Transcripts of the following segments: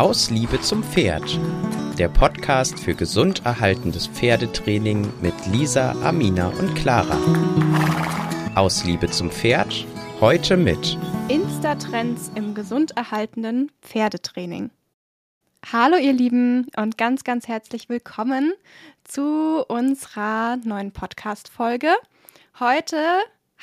Aus Liebe zum Pferd. Der Podcast für gesund erhaltendes Pferdetraining mit Lisa, Amina und Clara. Aus Liebe zum Pferd. Heute mit Insta-Trends im gesund erhaltenen Pferdetraining. Hallo ihr Lieben und ganz, ganz herzlich willkommen zu unserer neuen Podcast-Folge. Heute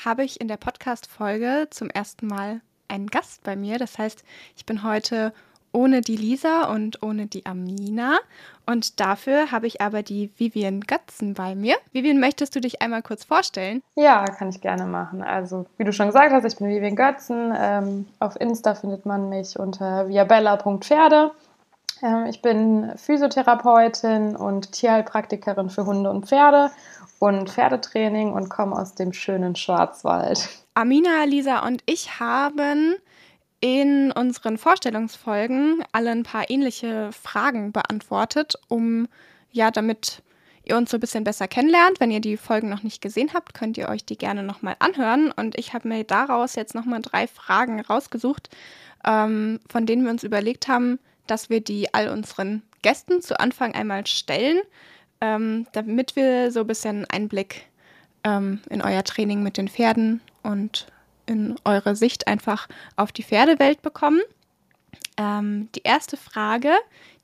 habe ich in der Podcast-Folge zum ersten Mal einen Gast bei mir. Das heißt, ich bin heute ohne die Lisa und ohne die Amina. Und dafür habe ich aber die Vivian Götzen bei mir. Vivian, möchtest du dich einmal kurz vorstellen? Ja, kann ich gerne machen. Also, wie du schon gesagt hast, ich bin Vivian Götzen. Ähm, auf Insta findet man mich unter viabella.pferde. Ähm, ich bin Physiotherapeutin und Tierheilpraktikerin für Hunde und Pferde und Pferdetraining und komme aus dem schönen Schwarzwald. Amina, Lisa und ich haben in unseren Vorstellungsfolgen alle ein paar ähnliche Fragen beantwortet, um ja, damit ihr uns so ein bisschen besser kennenlernt. Wenn ihr die Folgen noch nicht gesehen habt, könnt ihr euch die gerne nochmal anhören. Und ich habe mir daraus jetzt nochmal drei Fragen rausgesucht, ähm, von denen wir uns überlegt haben, dass wir die all unseren Gästen zu Anfang einmal stellen, ähm, damit wir so ein bisschen Einblick ähm, in euer Training mit den Pferden und in eure Sicht einfach auf die Pferdewelt bekommen. Ähm, die erste Frage,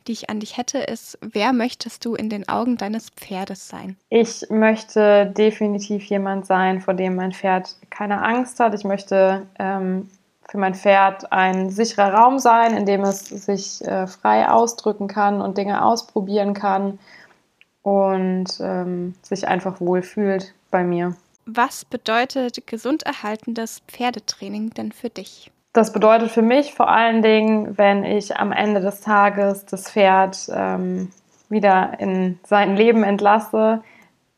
die ich an dich hätte, ist, wer möchtest du in den Augen deines Pferdes sein? Ich möchte definitiv jemand sein, vor dem mein Pferd keine Angst hat. Ich möchte ähm, für mein Pferd ein sicherer Raum sein, in dem es sich äh, frei ausdrücken kann und Dinge ausprobieren kann und ähm, sich einfach wohlfühlt bei mir. Was bedeutet gesunderhaltendes Pferdetraining denn für dich? Das bedeutet für mich vor allen Dingen, wenn ich am Ende des Tages das Pferd ähm, wieder in sein Leben entlasse,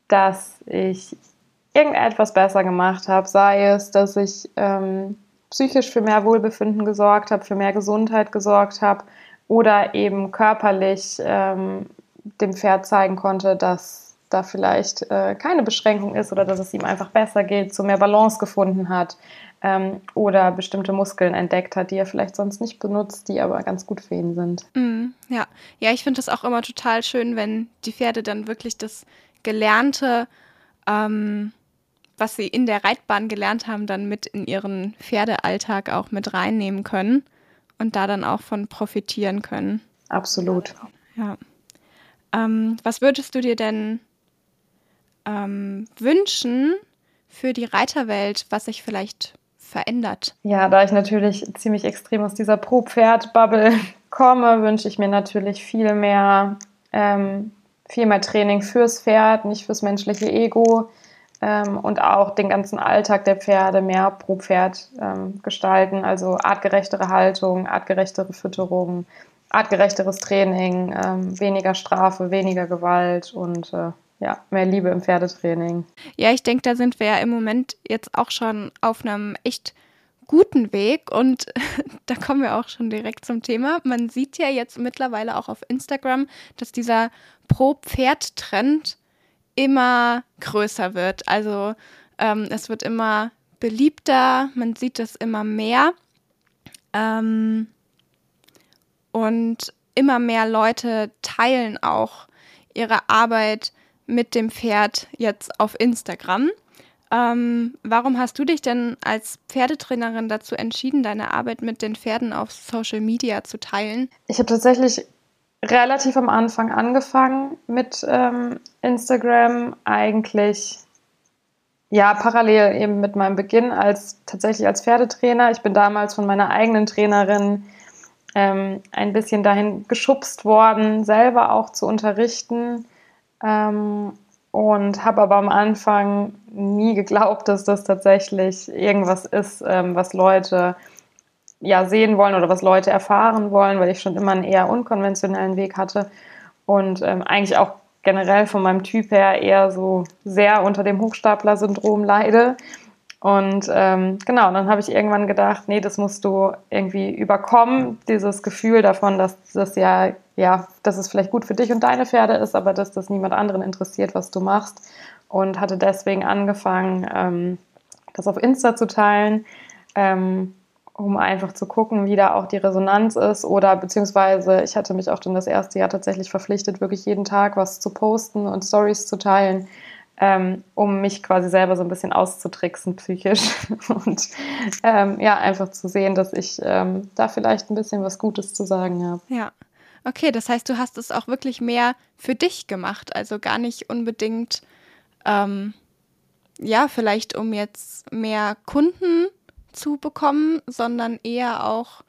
dass ich irgendetwas besser gemacht habe, sei es, dass ich ähm, psychisch für mehr Wohlbefinden gesorgt habe, für mehr Gesundheit gesorgt habe oder eben körperlich ähm, dem Pferd zeigen konnte, dass da vielleicht äh, keine Beschränkung ist oder dass es ihm einfach besser geht, so mehr Balance gefunden hat ähm, oder bestimmte Muskeln entdeckt hat, die er vielleicht sonst nicht benutzt, die aber ganz gut für ihn sind. Mm, ja, ja, ich finde das auch immer total schön, wenn die Pferde dann wirklich das Gelernte, ähm, was sie in der Reitbahn gelernt haben, dann mit in ihren Pferdealltag auch mit reinnehmen können und da dann auch von profitieren können. Absolut. Ja. Ähm, was würdest du dir denn ähm, wünschen für die Reiterwelt, was sich vielleicht verändert? Ja, da ich natürlich ziemlich extrem aus dieser Pro-Pferd-Bubble komme, wünsche ich mir natürlich viel mehr, ähm, viel mehr Training fürs Pferd, nicht fürs menschliche Ego ähm, und auch den ganzen Alltag der Pferde mehr pro Pferd ähm, gestalten, also artgerechtere Haltung, artgerechtere Fütterung, artgerechteres Training, ähm, weniger Strafe, weniger Gewalt und äh, ja, mehr Liebe im Pferdetraining. Ja, ich denke, da sind wir ja im Moment jetzt auch schon auf einem echt guten Weg und da kommen wir auch schon direkt zum Thema. Man sieht ja jetzt mittlerweile auch auf Instagram, dass dieser Pro-Pferd-Trend immer größer wird. Also ähm, es wird immer beliebter, man sieht es immer mehr. Ähm, und immer mehr Leute teilen auch ihre Arbeit mit dem Pferd jetzt auf Instagram. Ähm, warum hast du dich denn als Pferdetrainerin dazu entschieden, deine Arbeit mit den Pferden auf Social Media zu teilen? Ich habe tatsächlich relativ am Anfang angefangen mit ähm, Instagram, eigentlich ja parallel eben mit meinem Beginn als tatsächlich als Pferdetrainer. Ich bin damals von meiner eigenen Trainerin ähm, ein bisschen dahin geschubst worden, selber auch zu unterrichten ähm, und habe aber am Anfang nie geglaubt, dass das tatsächlich irgendwas ist, ähm, was Leute ja sehen wollen oder was Leute erfahren wollen, weil ich schon immer einen eher unkonventionellen Weg hatte. Und ähm, eigentlich auch generell von meinem Typ her eher so sehr unter dem Hochstapler-Syndrom leide. Und ähm, genau, dann habe ich irgendwann gedacht, nee, das musst du irgendwie überkommen, dieses Gefühl davon, dass das ja, ja, dass es vielleicht gut für dich und deine Pferde ist, aber dass das niemand anderen interessiert, was du machst. Und hatte deswegen angefangen, ähm, das auf Insta zu teilen. Ähm, um einfach zu gucken, wie da auch die Resonanz ist. Oder beziehungsweise ich hatte mich auch dann das erste Jahr tatsächlich verpflichtet, wirklich jeden Tag was zu posten und Stories zu teilen, ähm, um mich quasi selber so ein bisschen auszutricksen psychisch. Und ähm, ja, einfach zu sehen, dass ich ähm, da vielleicht ein bisschen was Gutes zu sagen habe. Ja. Okay, das heißt, du hast es auch wirklich mehr für dich gemacht, also gar nicht unbedingt, ähm, ja, vielleicht um jetzt mehr Kunden zu bekommen, sondern eher auch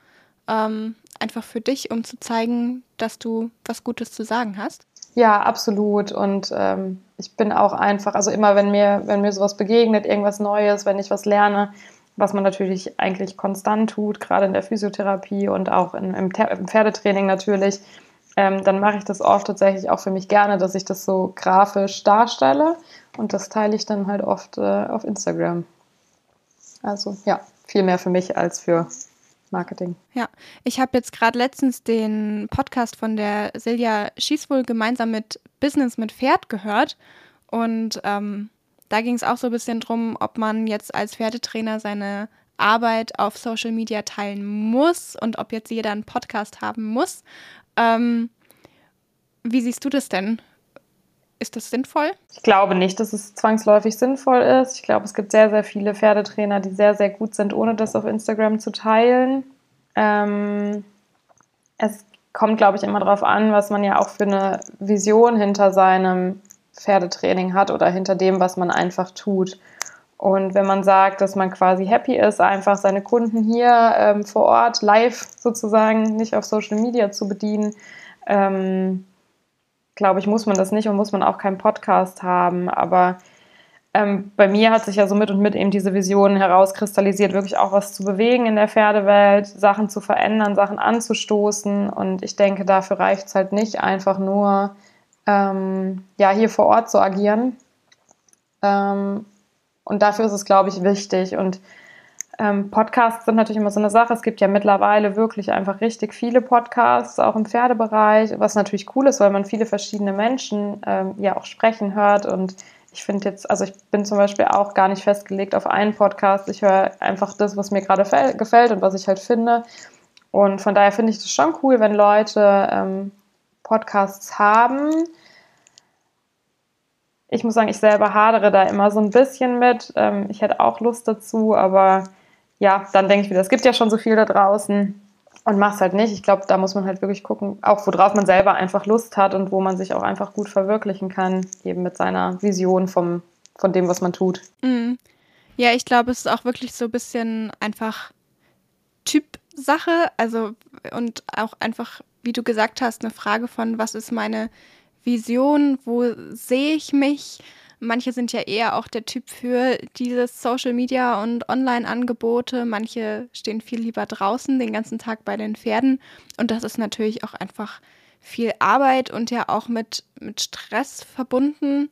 ähm, einfach für dich, um zu zeigen, dass du was Gutes zu sagen hast? Ja, absolut. Und ähm, ich bin auch einfach, also immer, wenn mir, wenn mir sowas begegnet, irgendwas Neues, wenn ich was lerne, was man natürlich eigentlich konstant tut, gerade in der Physiotherapie und auch in, im, im Pferdetraining natürlich, ähm, dann mache ich das oft tatsächlich auch für mich gerne, dass ich das so grafisch darstelle und das teile ich dann halt oft äh, auf Instagram. Also ja viel mehr für mich als für Marketing. Ja, ich habe jetzt gerade letztens den Podcast von der Silja Schießwohl gemeinsam mit Business mit Pferd gehört und ähm, da ging es auch so ein bisschen drum, ob man jetzt als Pferdetrainer seine Arbeit auf Social Media teilen muss und ob jetzt jeder einen Podcast haben muss. Ähm, wie siehst du das denn? Ist das sinnvoll? Ich glaube nicht, dass es zwangsläufig sinnvoll ist. Ich glaube, es gibt sehr, sehr viele Pferdetrainer, die sehr, sehr gut sind, ohne das auf Instagram zu teilen. Ähm, es kommt, glaube ich, immer darauf an, was man ja auch für eine Vision hinter seinem Pferdetraining hat oder hinter dem, was man einfach tut. Und wenn man sagt, dass man quasi happy ist, einfach seine Kunden hier ähm, vor Ort live sozusagen, nicht auf Social Media zu bedienen, ähm, glaube ich, muss man das nicht und muss man auch keinen Podcast haben. Aber ähm, bei mir hat sich ja so mit und mit eben diese Vision herauskristallisiert, wirklich auch was zu bewegen in der Pferdewelt, Sachen zu verändern, Sachen anzustoßen. Und ich denke, dafür reicht es halt nicht einfach nur, ähm, ja, hier vor Ort zu agieren. Ähm, und dafür ist es, glaube ich, wichtig. Und ähm, Podcasts sind natürlich immer so eine Sache. Es gibt ja mittlerweile wirklich einfach richtig viele Podcasts, auch im Pferdebereich, was natürlich cool ist, weil man viele verschiedene Menschen ähm, ja auch sprechen hört. Und ich finde jetzt, also ich bin zum Beispiel auch gar nicht festgelegt auf einen Podcast. Ich höre einfach das, was mir gerade gefällt und was ich halt finde. Und von daher finde ich das schon cool, wenn Leute ähm, Podcasts haben. Ich muss sagen, ich selber hadere da immer so ein bisschen mit. Ähm, ich hätte auch Lust dazu, aber ja, dann denke ich wieder, es gibt ja schon so viel da draußen und mach's halt nicht. Ich glaube, da muss man halt wirklich gucken, auch worauf man selber einfach Lust hat und wo man sich auch einfach gut verwirklichen kann, eben mit seiner Vision vom, von dem, was man tut. Mhm. Ja, ich glaube, es ist auch wirklich so ein bisschen einfach Typsache, also und auch einfach, wie du gesagt hast, eine Frage von, was ist meine Vision, wo sehe ich mich? Manche sind ja eher auch der Typ für dieses Social Media und Online-Angebote. Manche stehen viel lieber draußen den ganzen Tag bei den Pferden. Und das ist natürlich auch einfach viel Arbeit und ja auch mit, mit Stress verbunden,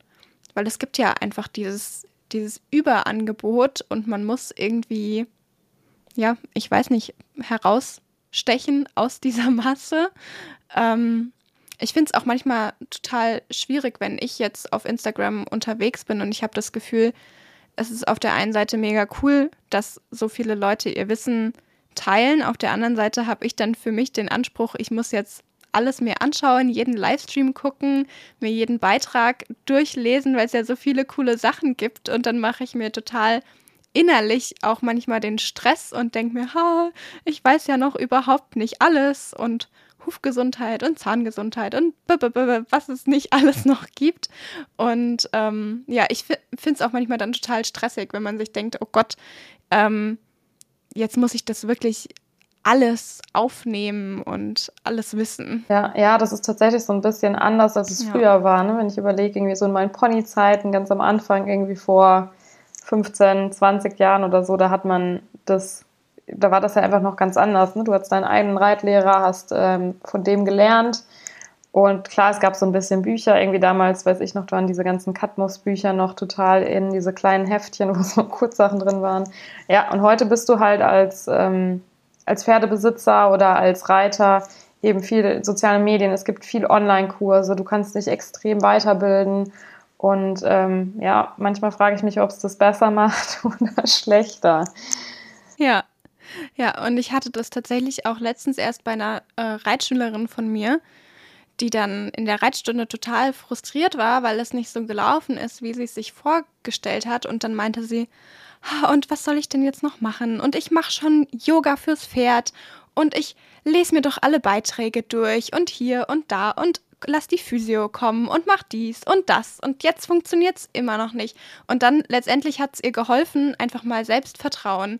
weil es gibt ja einfach dieses, dieses Überangebot und man muss irgendwie, ja, ich weiß nicht, herausstechen aus dieser Masse. Ähm, ich finde es auch manchmal total schwierig, wenn ich jetzt auf Instagram unterwegs bin und ich habe das Gefühl, es ist auf der einen Seite mega cool, dass so viele Leute ihr Wissen teilen. Auf der anderen Seite habe ich dann für mich den Anspruch, ich muss jetzt alles mir anschauen, jeden Livestream gucken, mir jeden Beitrag durchlesen, weil es ja so viele coole Sachen gibt. Und dann mache ich mir total innerlich auch manchmal den Stress und denke mir, ha, ich weiß ja noch überhaupt nicht alles und Hufgesundheit und Zahngesundheit und was es nicht alles noch gibt. Und ähm, ja, ich finde es auch manchmal dann total stressig, wenn man sich denkt, oh Gott, ähm, jetzt muss ich das wirklich alles aufnehmen und alles wissen. Ja, ja, das ist tatsächlich so ein bisschen anders, als es ja. früher war. Ne? Wenn ich überlege, irgendwie so in meinen Ponyzeiten, ganz am Anfang, irgendwie vor 15, 20 Jahren oder so, da hat man das da war das ja einfach noch ganz anders. Ne? Du hattest deinen eigenen Reitlehrer, hast ähm, von dem gelernt. Und klar, es gab so ein bisschen Bücher. Irgendwie damals, weiß ich noch, waren diese ganzen Katmos-Bücher noch total in diese kleinen Heftchen, wo so Kurzsachen drin waren. Ja, und heute bist du halt als, ähm, als Pferdebesitzer oder als Reiter eben viel soziale Medien. Es gibt viel Online-Kurse. Du kannst dich extrem weiterbilden. Und ähm, ja, manchmal frage ich mich, ob es das besser macht oder schlechter. Ja, Ja, und ich hatte das tatsächlich auch letztens erst bei einer äh, Reitschülerin von mir, die dann in der Reitstunde total frustriert war, weil es nicht so gelaufen ist, wie sie es sich vorgestellt hat. Und dann meinte sie, und was soll ich denn jetzt noch machen? Und ich mache schon Yoga fürs Pferd und ich lese mir doch alle Beiträge durch und hier und da und lass die Physio kommen und mach dies und das und jetzt funktioniert es immer noch nicht. Und dann letztendlich hat es ihr geholfen, einfach mal Selbstvertrauen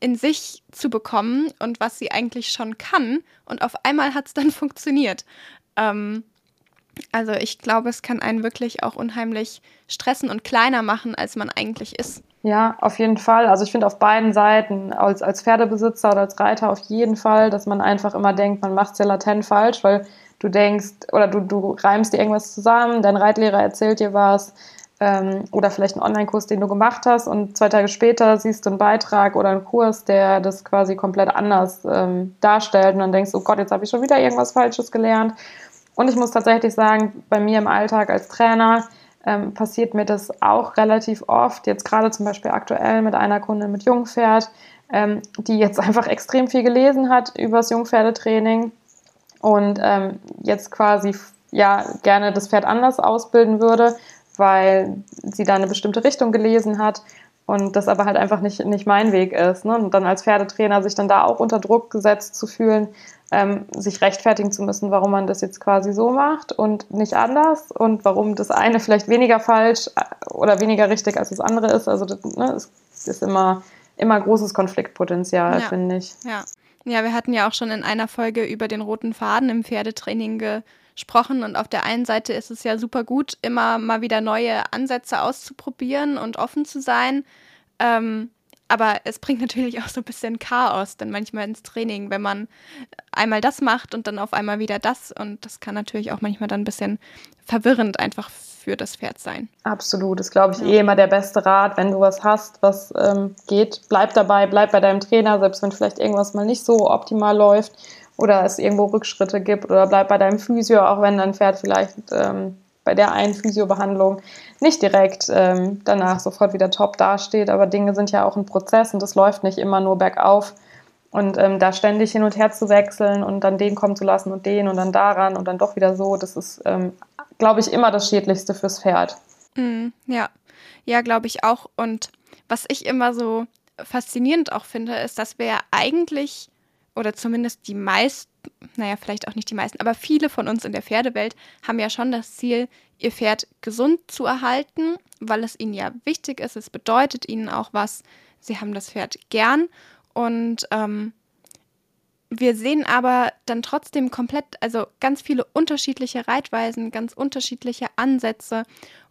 in sich zu bekommen und was sie eigentlich schon kann. Und auf einmal hat es dann funktioniert. Ähm, also ich glaube, es kann einen wirklich auch unheimlich stressen und kleiner machen, als man eigentlich ist. Ja, auf jeden Fall. Also ich finde auf beiden Seiten, als, als Pferdebesitzer oder als Reiter auf jeden Fall, dass man einfach immer denkt, man macht es ja latent falsch, weil du denkst, oder du, du reimst dir irgendwas zusammen, dein Reitlehrer erzählt dir was, ähm, oder vielleicht einen Online-Kurs, den du gemacht hast und zwei Tage später siehst du einen Beitrag oder einen Kurs, der das quasi komplett anders ähm, darstellt und dann denkst du, oh Gott, jetzt habe ich schon wieder irgendwas Falsches gelernt. Und ich muss tatsächlich sagen, bei mir im Alltag als Trainer, ähm, passiert mir das auch relativ oft. Jetzt gerade zum Beispiel aktuell mit einer Kundin mit Jungpferd, ähm, die jetzt einfach extrem viel gelesen hat über das Jungpferdetraining und ähm, jetzt quasi ja gerne das Pferd anders ausbilden würde, weil sie da eine bestimmte Richtung gelesen hat und das aber halt einfach nicht, nicht mein Weg ist. Ne? Und dann als Pferdetrainer sich dann da auch unter Druck gesetzt zu fühlen, ähm, sich rechtfertigen zu müssen, warum man das jetzt quasi so macht und nicht anders und warum das eine vielleicht weniger falsch äh, oder weniger richtig als das andere ist. Also das, ne, es ist immer, immer großes Konfliktpotenzial, Ja. finde ich. Ja. Ja, wir hatten ja auch schon in einer Folge über den roten Faden im Pferdetraining gesprochen und auf der einen Seite ist es ja super gut, immer mal wieder neue Ansätze auszuprobieren und offen zu sein. Ähm, aber es bringt natürlich auch so ein bisschen Chaos dann manchmal ins Training, wenn man einmal das macht und dann auf einmal wieder das. Und das kann natürlich auch manchmal dann ein bisschen verwirrend einfach für das Pferd sein. Absolut, ist glaube ich eh immer der beste Rat, wenn du was hast, was ähm, geht, bleib dabei, bleib bei deinem Trainer, selbst wenn vielleicht irgendwas mal nicht so optimal läuft oder es irgendwo Rückschritte gibt oder bleib bei deinem Physio, auch wenn dein Pferd vielleicht ähm, bei der einen Physiobehandlung nicht direkt ähm, danach sofort wieder top dasteht, aber Dinge sind ja auch ein Prozess und es läuft nicht immer nur bergauf. Und ähm, da ständig hin und her zu wechseln und dann den kommen zu lassen und den und dann daran und dann doch wieder so, das ist, ähm, glaube ich, immer das Schädlichste fürs Pferd. Mm, ja, ja, glaube ich auch. Und was ich immer so faszinierend auch finde, ist, dass wir ja eigentlich, oder zumindest die meisten, naja, vielleicht auch nicht die meisten, aber viele von uns in der Pferdewelt haben ja schon das Ziel, ihr Pferd gesund zu erhalten, weil es ihnen ja wichtig ist. Es bedeutet ihnen auch was. Sie haben das Pferd gern. Und ähm, wir sehen aber dann trotzdem komplett, also ganz viele unterschiedliche Reitweisen, ganz unterschiedliche Ansätze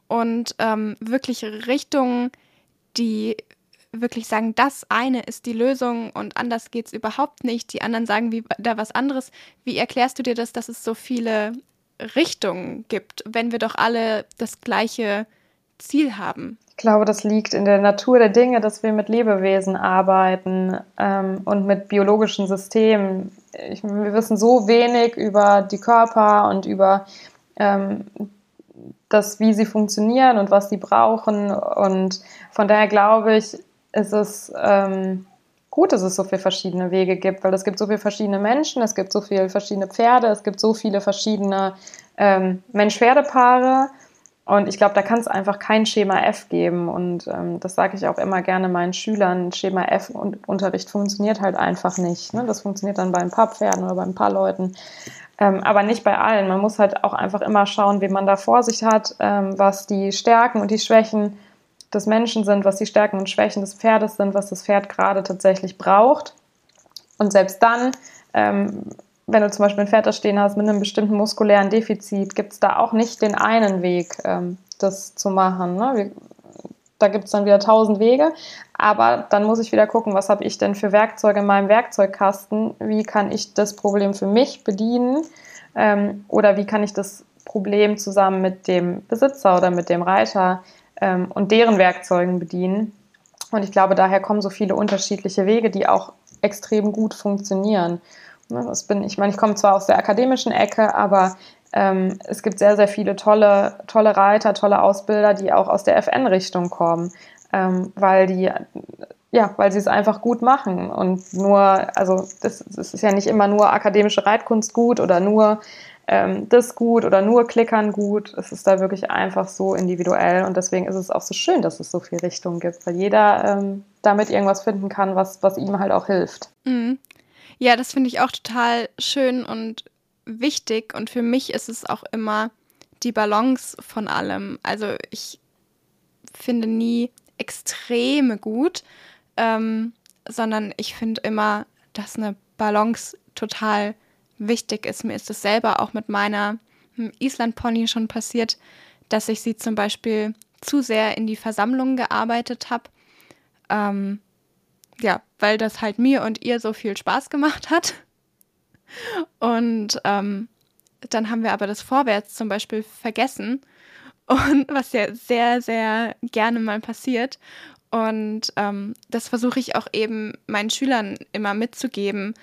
und ähm, wirklich Richtungen, die wirklich sagen, das eine ist die Lösung und anders geht es überhaupt nicht. Die anderen sagen wie, da was anderes. Wie erklärst du dir das, dass es so viele Richtungen gibt, wenn wir doch alle das gleiche Ziel haben? Ich glaube, das liegt in der Natur der Dinge, dass wir mit Lebewesen arbeiten ähm, und mit biologischen Systemen. Ich, wir wissen so wenig über die Körper und über ähm, das, wie sie funktionieren und was sie brauchen. Und von daher glaube ich, ist es ähm, gut, dass es so viele verschiedene Wege gibt, weil es gibt so viele verschiedene Menschen, es gibt so viele verschiedene Pferde, es gibt so viele verschiedene ähm, Mensch-Pferde-Paare. Und ich glaube, da kann es einfach kein Schema F geben. Und ähm, das sage ich auch immer gerne meinen Schülern. Schema F-Unterricht funktioniert halt einfach nicht. Ne? Das funktioniert dann bei ein paar Pferden oder bei ein paar Leuten. Ähm, aber nicht bei allen. Man muss halt auch einfach immer schauen, wen man da vor sich hat, ähm, was die Stärken und die Schwächen des Menschen sind, was die Stärken und Schwächen des Pferdes sind, was das Pferd gerade tatsächlich braucht. Und selbst dann, ähm, wenn du zum Beispiel ein Pferd da stehen hast mit einem bestimmten muskulären Defizit, gibt es da auch nicht den einen Weg, ähm, das zu machen. Ne? Wir, da gibt es dann wieder tausend Wege, aber dann muss ich wieder gucken, was habe ich denn für Werkzeuge in meinem Werkzeugkasten, wie kann ich das Problem für mich bedienen ähm, oder wie kann ich das Problem zusammen mit dem Besitzer oder mit dem Reiter ähm, und deren Werkzeugen bedienen. Und ich glaube, daher kommen so viele unterschiedliche Wege, die auch extrem gut funktionieren. Ne, Das bin, ich meine, ich komme zwar aus der akademischen Ecke, aber ähm, es gibt sehr, sehr viele tolle, tolle Reiter, tolle Ausbilder, die auch aus der FN-Richtung kommen, ähm, weil die ja, weil sie es einfach gut machen und nur, also das, das ist ja nicht immer nur akademische Reitkunst gut oder nur ähm, das gut oder nur Klickern gut. Es ist da wirklich einfach so individuell und deswegen ist es auch so schön, dass es so viele Richtungen gibt, weil jeder ähm, damit irgendwas finden kann, was, was ihm halt auch hilft. Mhm. Ja, das finde ich auch total schön und wichtig und für mich ist es auch immer die Balance von allem. Also ich finde nie Extreme gut, ähm, sondern ich finde immer, dass eine Balance total wichtig ist. Mir ist es selber auch mit meiner hm, Island-Pony schon passiert, dass ich sie zum Beispiel zu sehr in die Versammlung gearbeitet habe. Ähm, ja, weil das halt mir und ihr so viel Spaß gemacht hat. Und ähm, dann haben wir aber das Vorwärts zum Beispiel vergessen. Und was ja sehr, sehr gerne mal passiert. Und ähm, das versuche ich auch eben meinen Schülern immer mitzugeben.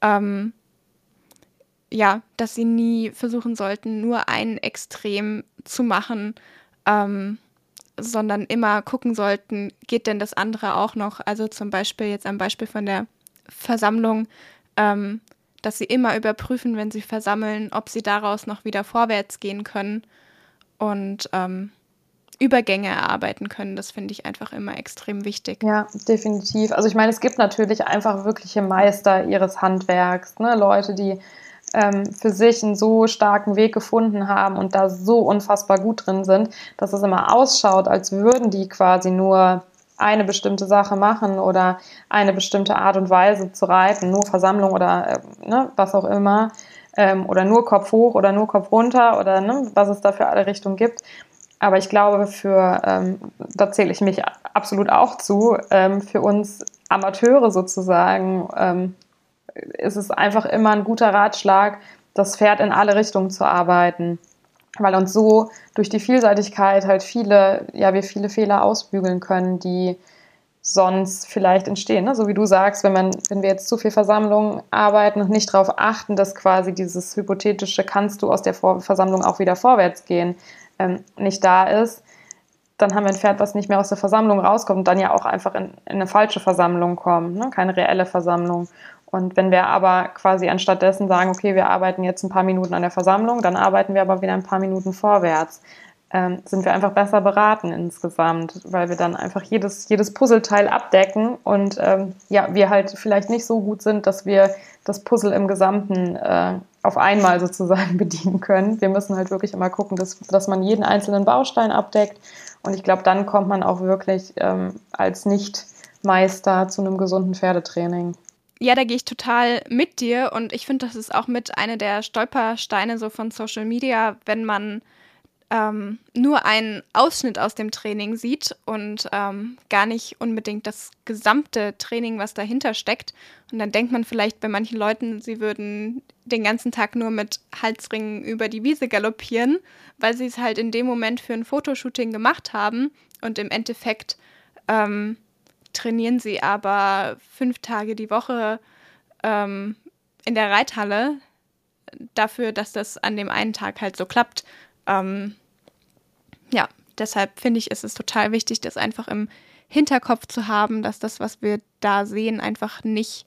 Ähm, ja, dass sie nie versuchen sollten, nur ein Extrem zu machen, ähm, sondern immer gucken sollten, geht denn das andere auch noch? Also zum Beispiel jetzt am Beispiel von der Versammlung, ähm, dass sie immer überprüfen, wenn sie versammeln, ob sie daraus noch wieder vorwärts gehen können und ähm, Übergänge erarbeiten können. Das finde ich einfach immer extrem wichtig. Ja, definitiv. Also ich meine, es gibt natürlich einfach wirkliche Meister ihres Handwerks, ne? Leute, die ähm, für sich einen so starken Weg gefunden haben und da so unfassbar gut drin sind, dass es immer ausschaut, als würden die quasi nur eine bestimmte Sache machen oder eine bestimmte Art und Weise zu reiten, nur Versammlung oder äh, ne, was auch immer, ähm, oder nur Kopf hoch oder nur Kopf runter oder ne, was es da für alle Richtungen gibt. Aber ich glaube, für, ähm, da zähle ich mich absolut auch zu, ähm, für uns Amateure sozusagen ähm, ist es einfach immer ein guter Ratschlag, das Pferd in alle Richtungen zu arbeiten. Weil uns so durch die Vielseitigkeit halt viele, ja, wir viele Fehler ausbügeln können, die sonst vielleicht entstehen. Ne? So wie du sagst, wenn man, wenn wir jetzt zu viel Versammlungen arbeiten und nicht darauf achten, dass quasi dieses hypothetische kannst du aus der Vor Versammlung auch wieder vorwärts gehen, ähm, nicht da ist, dann haben wir ein Pferd, was nicht mehr aus der Versammlung rauskommt und dann ja auch einfach in, in eine falsche Versammlung kommt, ne? keine reelle Versammlung. Und wenn wir aber quasi anstattdessen sagen, okay, wir arbeiten jetzt ein paar Minuten an der Versammlung, dann arbeiten wir aber wieder ein paar Minuten vorwärts, ähm, sind wir einfach besser beraten insgesamt, weil wir dann einfach jedes, jedes Puzzleteil abdecken und ähm, ja, wir halt vielleicht nicht so gut sind, dass wir das Puzzle im Gesamten äh, auf einmal sozusagen bedienen können. Wir müssen halt wirklich immer gucken, dass, dass man jeden einzelnen Baustein abdeckt. Und ich glaube, dann kommt man auch wirklich ähm, als Nicht-Meister zu einem gesunden Pferdetraining. Ja, da gehe ich total mit dir und ich finde, das ist auch mit einer der Stolpersteine so von Social Media, wenn man ähm, nur einen Ausschnitt aus dem Training sieht und ähm, gar nicht unbedingt das gesamte Training, was dahinter steckt. Und dann denkt man vielleicht bei manchen Leuten, sie würden den ganzen Tag nur mit Halsringen über die Wiese galoppieren, weil sie es halt in dem Moment für ein Fotoshooting gemacht haben und im Endeffekt ähm, trainieren sie aber fünf Tage die Woche ähm, in der Reithalle dafür, dass das an dem einen Tag halt so klappt. Ähm, ja, deshalb finde ich, ist es total wichtig, das einfach im Hinterkopf zu haben, dass das, was wir da sehen, einfach nicht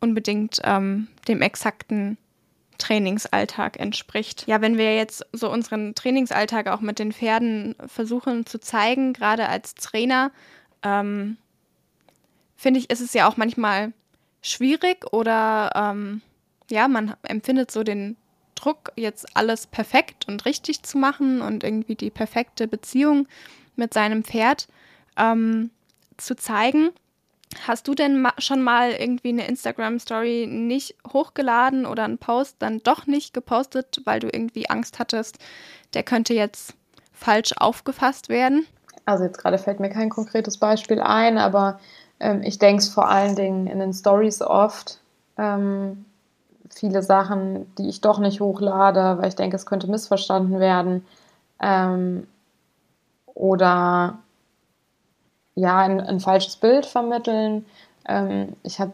unbedingt ähm, dem exakten Trainingsalltag entspricht. Ja, wenn wir jetzt so unseren Trainingsalltag auch mit den Pferden versuchen zu zeigen, gerade als Trainer, ähm, finde ich, ist es ja auch manchmal schwierig oder ähm, ja, man empfindet so den Druck, jetzt alles perfekt und richtig zu machen und irgendwie die perfekte Beziehung mit seinem Pferd ähm, zu zeigen. Hast du denn ma schon mal irgendwie eine Instagram-Story nicht hochgeladen oder einen Post dann doch nicht gepostet, weil du irgendwie Angst hattest, der könnte jetzt falsch aufgefasst werden? Also jetzt gerade fällt mir kein konkretes Beispiel ein, aber ähm, ich denke es vor allen Dingen in den Stories oft. Ähm, viele Sachen, die ich doch nicht hochlade, weil ich denke, es könnte missverstanden werden. Ähm, oder ja, ein, ein, falsches Bild vermitteln. Ähm, ich hatte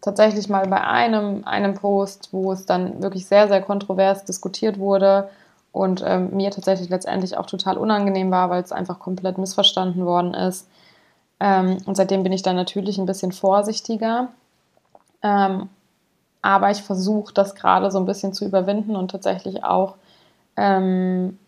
tatsächlich mal bei einem, einem Post, wo es dann wirklich sehr, sehr kontrovers diskutiert wurde und ähm, mir tatsächlich letztendlich auch total unangenehm war, weil es einfach komplett missverstanden worden ist Ähm, und seitdem bin ich dann natürlich ein bisschen vorsichtiger. Ähm, aber ich versuche das gerade so ein bisschen zu überwinden und tatsächlich auch ähm,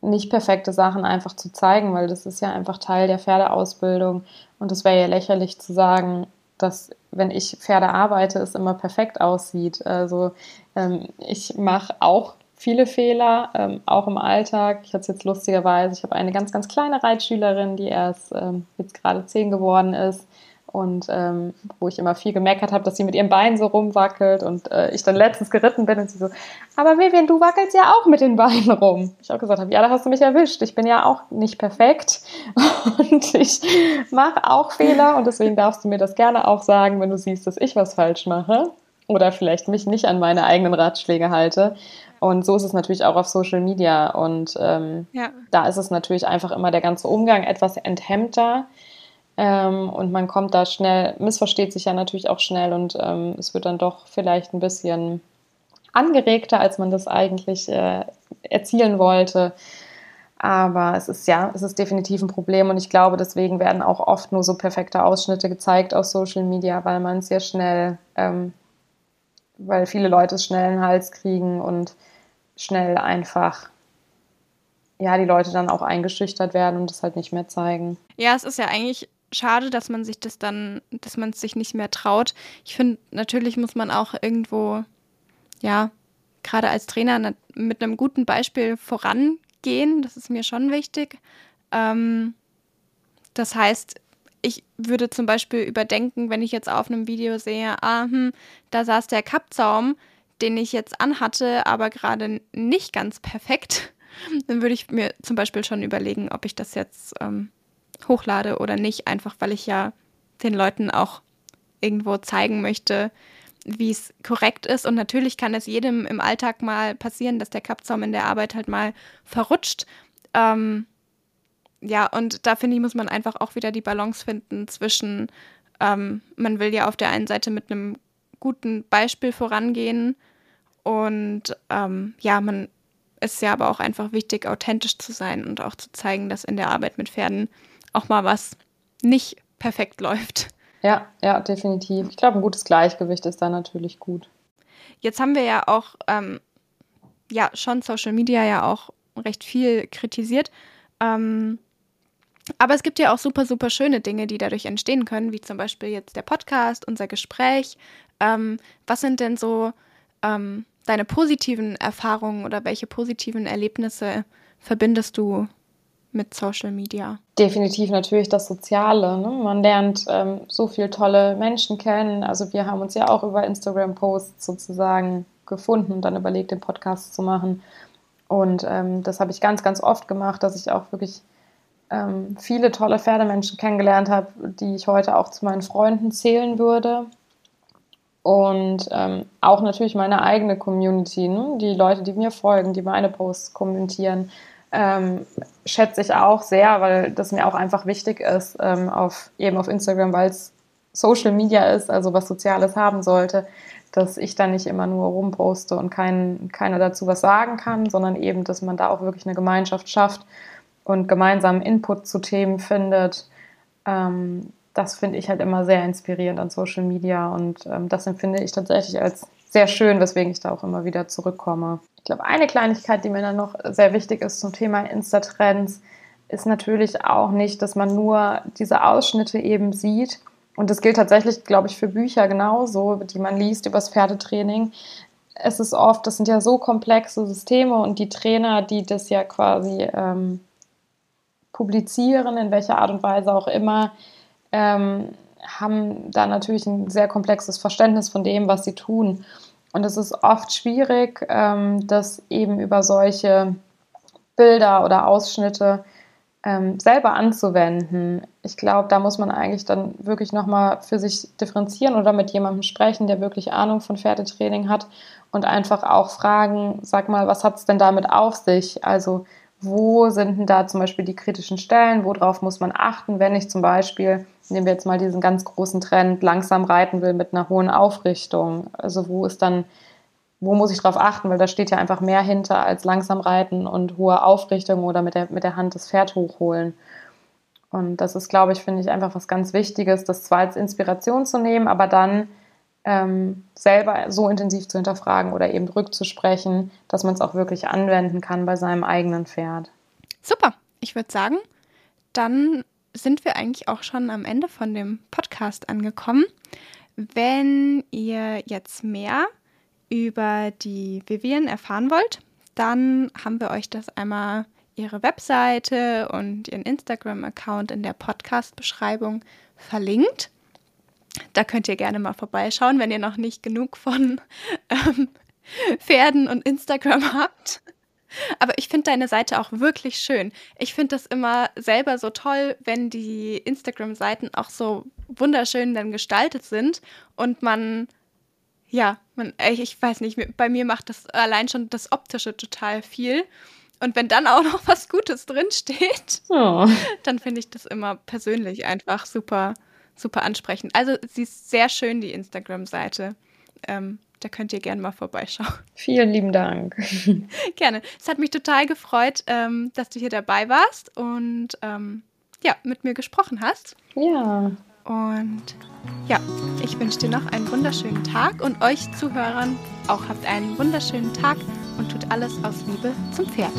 nicht perfekte Sachen einfach zu zeigen, weil das ist ja einfach Teil der Pferdeausbildung. Und es wäre ja lächerlich zu sagen, dass wenn ich Pferde arbeite, es immer perfekt aussieht. Also ähm, ich mache auch viele Fehler, ähm, auch im Alltag. Ich hatte es jetzt lustigerweise, ich habe eine ganz, ganz kleine Reitschülerin, die erst ähm, jetzt gerade zehn geworden ist und ähm, wo ich immer viel gemeckert habe, dass sie mit ihren Beinen so rumwackelt und äh, ich dann letztens geritten bin und sie so, aber Vivian, du wackelst ja auch mit den Beinen rum. Ich auch gesagt habe, ja, da hast du mich erwischt. Ich bin ja auch nicht perfekt und ich mache auch Fehler und deswegen darfst du mir das gerne auch sagen, wenn du siehst, dass ich was falsch mache oder vielleicht mich nicht an meine eigenen Ratschläge halte. Und so ist es natürlich auch auf Social Media und ähm, ja. da ist es natürlich einfach immer der ganze Umgang etwas enthemmter ähm, und man kommt da schnell, missversteht sich ja natürlich auch schnell und ähm, es wird dann doch vielleicht ein bisschen angeregter, als man das eigentlich äh, erzielen wollte. Aber es ist ja, es ist definitiv ein Problem und ich glaube, deswegen werden auch oft nur so perfekte Ausschnitte gezeigt auf Social Media, weil man es sehr schnell, ähm, weil viele Leute es schnell in den Hals kriegen und schnell einfach ja, die Leute dann auch eingeschüchtert werden und es halt nicht mehr zeigen. Ja, es ist ja eigentlich schade, dass man sich das dann, dass man es sich nicht mehr traut. Ich finde, natürlich muss man auch irgendwo, ja, gerade als Trainer mit einem guten Beispiel vorangehen. Das ist mir schon wichtig. Ähm, das heißt, ich würde zum Beispiel überdenken, wenn ich jetzt auf einem Video sehe, ah, hm, da saß der Kappzaum, den ich jetzt anhatte, aber gerade nicht ganz perfekt, dann würde ich mir zum Beispiel schon überlegen, ob ich das jetzt ähm, hochlade oder nicht, einfach weil ich ja den Leuten auch irgendwo zeigen möchte, wie es korrekt ist. Und natürlich kann es jedem im Alltag mal passieren, dass der Kappzaum in der Arbeit halt mal verrutscht. Ähm, ja, und da finde ich, muss man einfach auch wieder die Balance finden zwischen, ähm, man will ja auf der einen Seite mit einem guten Beispiel vorangehen und ähm, ja, man ist ja aber auch einfach wichtig, authentisch zu sein und auch zu zeigen, dass in der Arbeit mit Pferden auch mal was nicht perfekt läuft. Ja, ja, definitiv. Ich glaube, ein gutes Gleichgewicht ist da natürlich gut. Jetzt haben wir ja auch, ähm, ja, schon Social Media ja auch recht viel kritisiert. Ähm, aber es gibt ja auch super, super schöne Dinge, die dadurch entstehen können, wie zum Beispiel jetzt der Podcast, unser Gespräch. Ähm, was sind denn so ähm, deine positiven Erfahrungen oder welche positiven Erlebnisse verbindest du mit Social Media? Definitiv natürlich das Soziale. Ne? Man lernt ähm, so viele tolle Menschen kennen. Also wir haben uns ja auch über Instagram-Posts sozusagen gefunden und dann überlegt, den Podcast zu machen. Und ähm, das habe ich ganz, ganz oft gemacht, dass ich auch wirklich ähm, viele tolle Pferdemenschen kennengelernt habe, die ich heute auch zu meinen Freunden zählen würde. Und ähm, auch natürlich meine eigene Community, ne? die Leute, die mir folgen, die meine Posts kommentieren ähm, schätze ich auch sehr, weil das mir auch einfach wichtig ist, ähm, auf, eben auf Instagram, weil es Social Media ist, also was Soziales haben sollte, dass ich da nicht immer nur rumposte und kein, keiner dazu was sagen kann, sondern eben, dass man da auch wirklich eine Gemeinschaft schafft und gemeinsamen Input zu Themen findet. Ähm, das finde ich halt immer sehr inspirierend an Social Media und ähm, das empfinde ich tatsächlich als sehr schön, weswegen ich da auch immer wieder zurückkomme. Ich glaube, eine Kleinigkeit, die mir dann noch sehr wichtig ist zum Thema Insta-Trends, ist natürlich auch nicht, dass man nur diese Ausschnitte eben sieht. Und das gilt tatsächlich, glaube ich, für Bücher genauso, die man liest über das Pferdetraining. Es ist oft, das sind ja so komplexe Systeme und die Trainer, die das ja quasi ähm, publizieren, in welcher Art und Weise auch immer, ähm, haben da natürlich ein sehr komplexes Verständnis von dem, was sie tun. Und es ist oft schwierig, ähm, das eben über solche Bilder oder Ausschnitte ähm, selber anzuwenden. Ich glaube, da muss man eigentlich dann wirklich nochmal für sich differenzieren oder mit jemandem sprechen, der wirklich Ahnung von Pferdetraining hat und einfach auch fragen, sag mal, was hat es denn damit auf sich? Also wo sind denn da zum Beispiel die kritischen Stellen? Worauf muss man achten, wenn ich zum Beispiel nehmen wir jetzt mal diesen ganz großen Trend, langsam reiten will mit einer hohen Aufrichtung. Also wo ist dann, wo muss ich darauf achten? Weil da steht ja einfach mehr hinter als langsam reiten und hohe Aufrichtung oder mit der, mit der Hand das Pferd hochholen. Und das ist, glaube ich, finde ich einfach was ganz Wichtiges, das zwar als Inspiration zu nehmen, aber dann ähm, selber so intensiv zu hinterfragen oder eben rückzusprechen, dass man es auch wirklich anwenden kann bei seinem eigenen Pferd. Super, ich würde sagen, dann sind wir eigentlich auch schon am Ende von dem Podcast angekommen. Wenn ihr jetzt mehr über die Vivian erfahren wollt, dann haben wir euch das einmal ihre Webseite und ihren Instagram-Account in der Podcast-Beschreibung verlinkt. Da könnt ihr gerne mal vorbeischauen, wenn ihr noch nicht genug von ähm, Pferden und Instagram habt. Aber ich finde deine Seite auch wirklich schön. Ich finde das immer selber so toll, wenn die Instagram-Seiten auch so wunderschön dann gestaltet sind und man, ja, man, ich weiß nicht, bei mir macht das allein schon das Optische total viel. Und wenn dann auch noch was Gutes drinsteht, oh. dann finde ich das immer persönlich einfach super, super ansprechend. Also sie ist sehr schön, die Instagram-Seite. Ähm, da könnt ihr gerne mal vorbeischauen. Vielen lieben Dank. gerne. Es hat mich total gefreut, ähm, dass du hier dabei warst und ähm, ja, mit mir gesprochen hast. Ja. Und ja, ich wünsche dir noch einen wunderschönen Tag und euch Zuhörern auch habt einen wunderschönen Tag und tut alles aus Liebe zum Pferd.